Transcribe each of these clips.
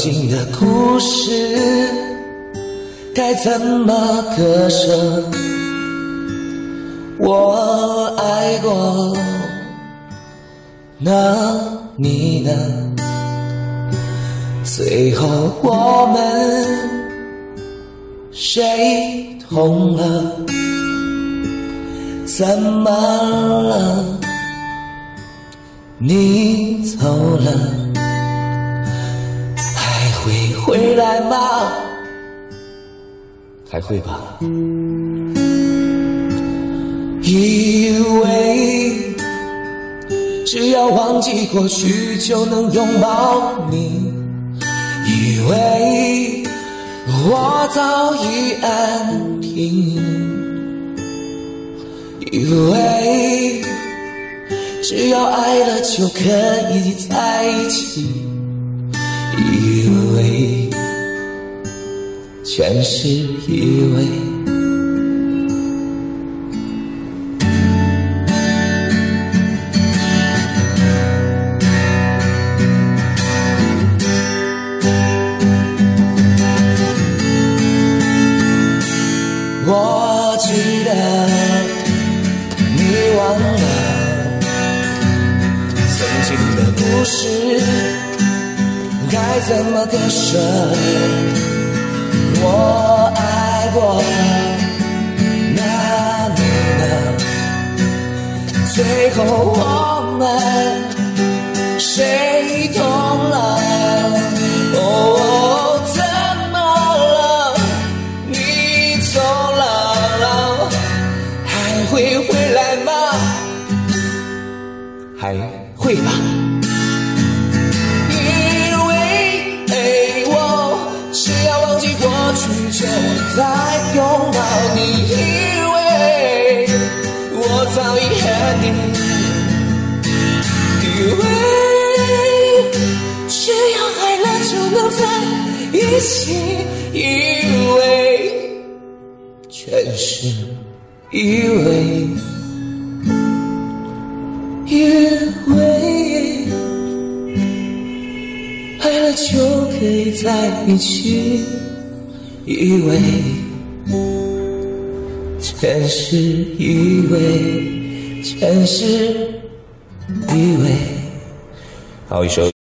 经的故事，该怎么割舍？我爱过，那你呢？最后我们谁痛了？怎么了？你走了，回来吗？还会吧。以为只要忘记过去就能拥抱你，以为我早已安平，以为只要爱了就可以在一起，以为全是以为。着？我爱过，那你呢？最后我们一起，以为全是以为，全是以为。好一首。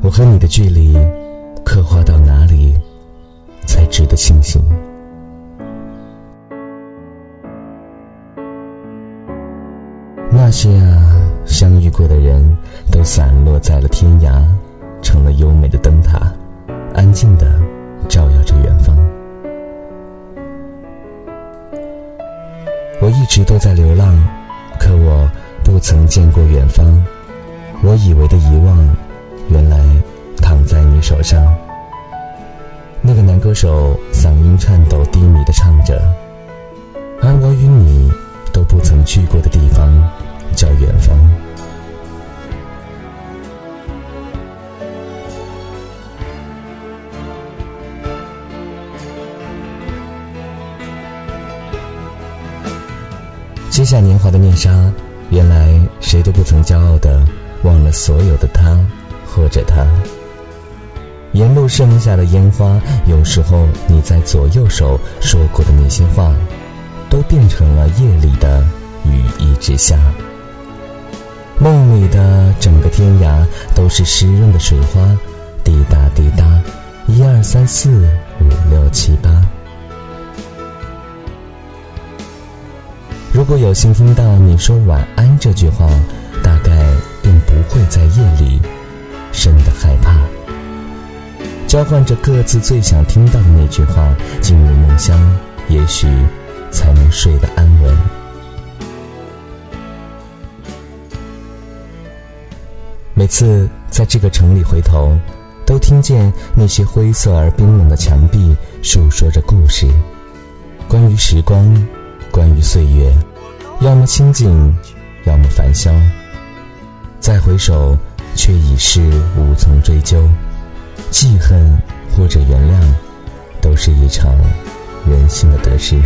我和你的距离刻画到哪里才值得庆幸？那些啊，相遇过的人都散落在了天涯，成了优美的灯塔，安静的照耀着远方。我一直都在流浪，可我不曾见过远方。我以为的遗忘，原来躺在你手上。那个男歌手嗓音颤抖低迷的唱着，而我与你都不曾去过的地方，叫远方。揭下年华的面纱，原来谁都不曾骄傲的忘了所有的他或者他。沿路剩下的烟花，有时候你在左右手说过的那些话，都变成了夜里的雨一直下。梦里的整个天涯都是湿润的水花，滴答滴答，一二三四五六七八。如果有幸听到你说晚安这句话，大概便不会在夜里交换着各自最想听到的那句话，进入梦乡，也许才能睡得安稳。每次在这个城里回头，都听见那些灰色而冰冷的墙壁诉说着故事，关于时光，关于岁月，要么清静，要么繁嚣。再回首，却已是无从追究。记恨或者原谅，都是一场人心的得失。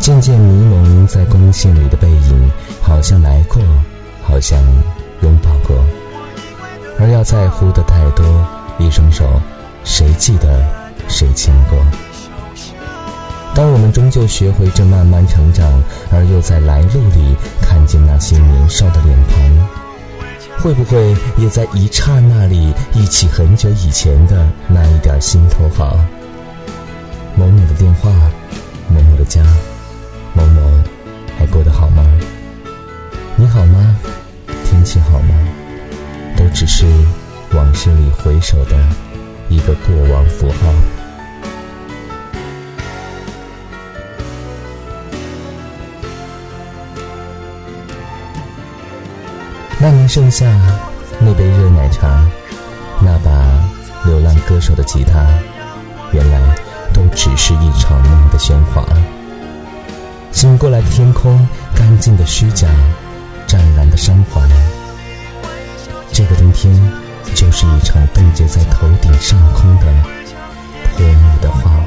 渐渐迷蒙在光线里的背影，好像来过，好像拥抱过。而要在乎的太多，一双手，谁记得谁牵过？当我们终究学会这慢慢成长，在来路里看见那些年少的脸庞，会不会也在一刹那里忆起很久以前的那一点心头好？某某的电话，某某的家。某某，还过得好吗？你好吗？天气好吗？都只是往事里回首的一个过往符号。那年盛夏，那杯热奶茶，那把流浪歌手的吉他，原来都只是一场梦的喧哗。醒过来的天空，干净的虚假，湛蓝的伤怀。这个冬天，就是一场冻结在头顶上空的泼墨的画。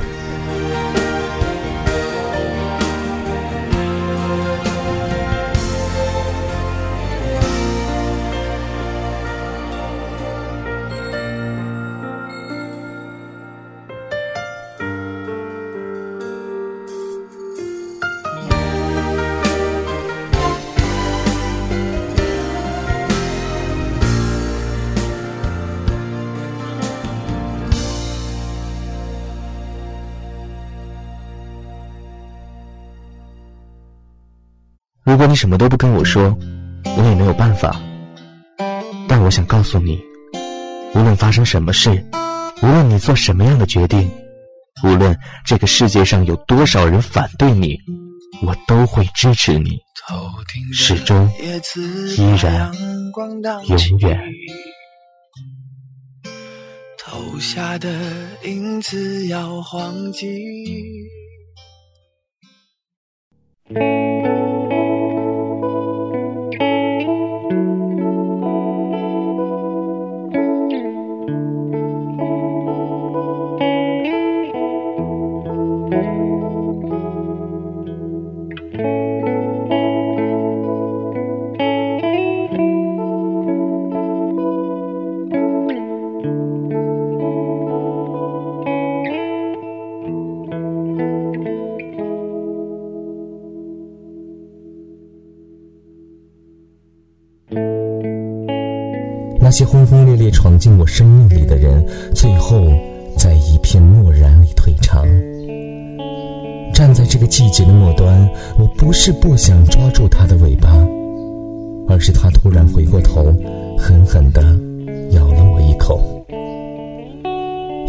如果你什么都不跟我说，我也没有办法。但我想告诉你，无论发生什么事，无论你做什么样的决定，无论这个世界上有多少人反对你，我都会支持你，始终、依然、永远。投下的影子要忘记。那些轰轰烈烈闯进我生命里的人，最后在一片漠然里退场。站在这个季节的末端，我不是不想抓住他的尾巴，而是他突然回过头，狠狠地咬了我一口。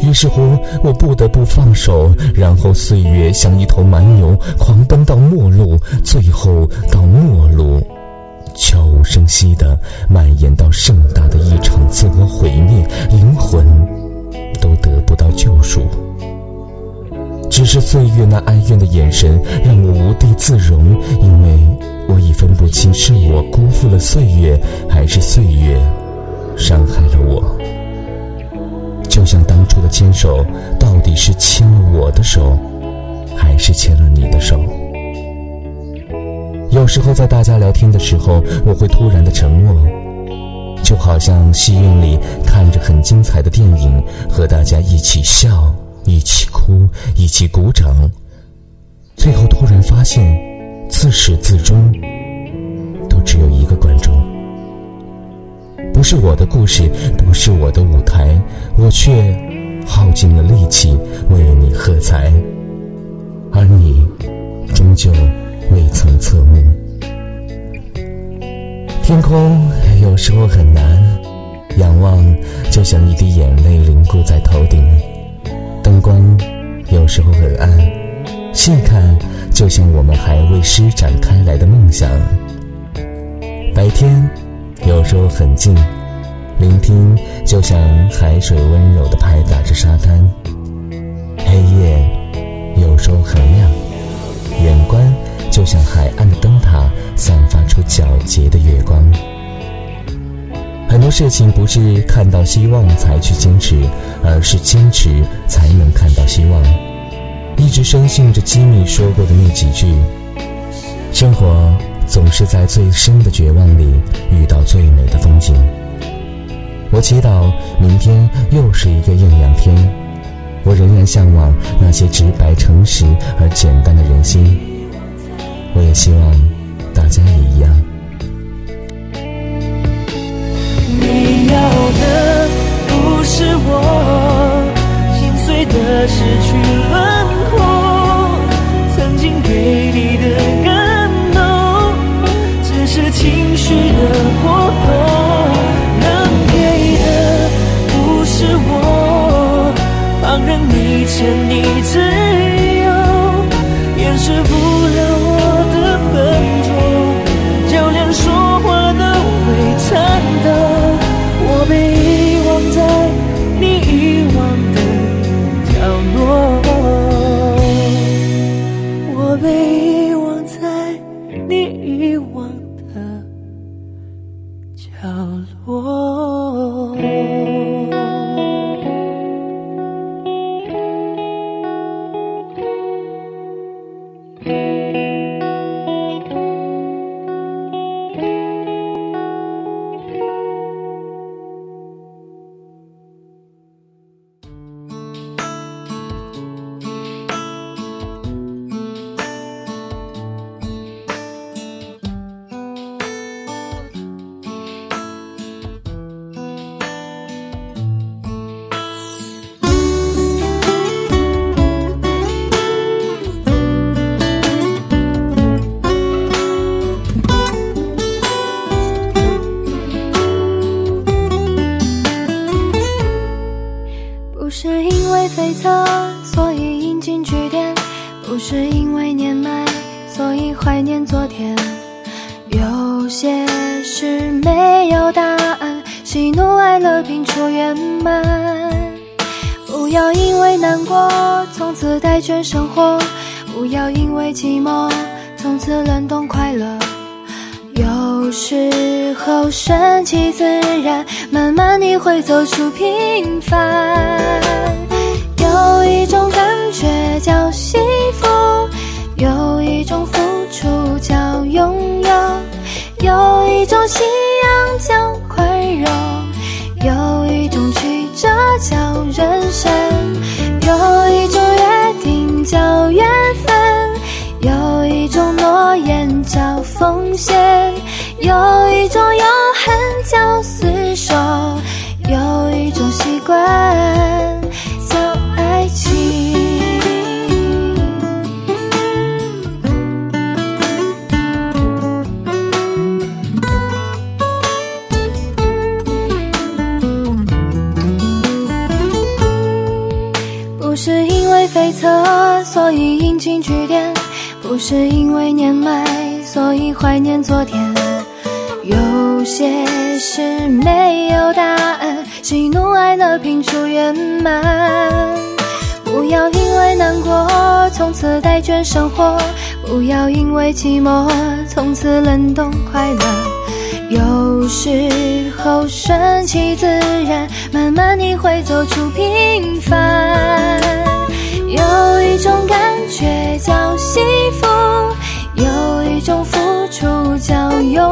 于是乎，我不得不放手，然后岁月像一头蛮牛，狂奔到末路，最后。声息的蔓延到盛大的一场自我毁灭，灵魂都得不到救赎。只是岁月那哀怨的眼神让我无地自容，因为我已分不清是我辜负了岁月，还是岁月伤害了我。就像当初的牵手，到底是牵了我的手，还是牵了你的手？有时候在大家聊天的时候，我会突然的沉默，就好像戏院里看着很精彩的电影，和大家一起笑、一起哭、一起鼓掌，最后突然发现，自始至终都只有一个观众，不是我的故事，不是我的舞台，我却耗尽了力气为你喝彩，而你终究。未曾侧目，天空有时候很难仰望，就像一滴眼泪凝固在头顶；灯光有时候很暗，细看就像我们还未施展开来的梦想。白天有时候很静，聆听就像海水温柔地拍打着沙滩；黑夜有时候很亮，远观就像海岸的灯塔，散发出皎洁的月光。很多事情不是看到希望才去坚持，而是坚持才能看到希望。一直深信着吉米说过的那几句：生活总是在最深的绝望里遇到最美的风景。我祈祷明天又是一个艳阳天。我仍然向往那些直白、诚实而简单的人心。我也希望大家也一样。你要的不是我心碎的失去轮廓，曾经给你的感动，只是情绪的波动。能给的不是我放任你牵你因为悱恻，所以引经据典；不是因为年迈，所以怀念昨天。有些事没有答案，喜怒哀乐拼出圆满。不要因为难过，从此怠倦生活；不要因为寂寞，从此冷冻快乐。有时候顺其自然，慢慢你会走出平凡。有一种感觉叫幸福，有一种付出叫拥有，有一种信仰叫宽容，有一种曲折叫人生，有一种约定叫缘分，有一种诺言叫奉献，有一种永恒叫厮守，有一种习惯。因为悱恻，所以引经据典；不是因为年迈，所以怀念昨天。有些事没有答案，喜怒哀乐拼出圆满。不要因为难过，从此怠倦生活；不要因为寂寞，从此冷冻快乐。有时候顺其自然，慢慢你会走出平凡。有一种感觉叫幸福，有一种付出叫拥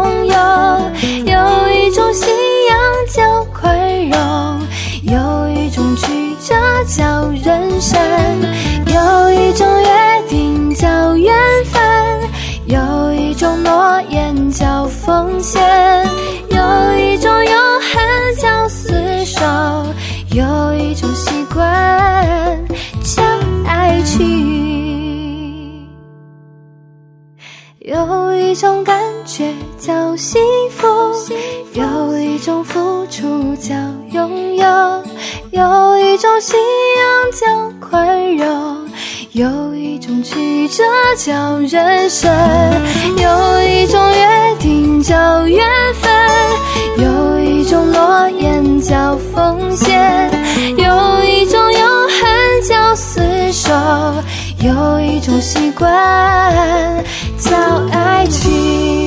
叫幸福，有一种付出叫拥有，有一种信仰叫宽容，有一种曲折叫人生，有一种约定叫缘分，有一种诺言叫奉献，有一种永恒叫厮守，有一种习惯叫爱情。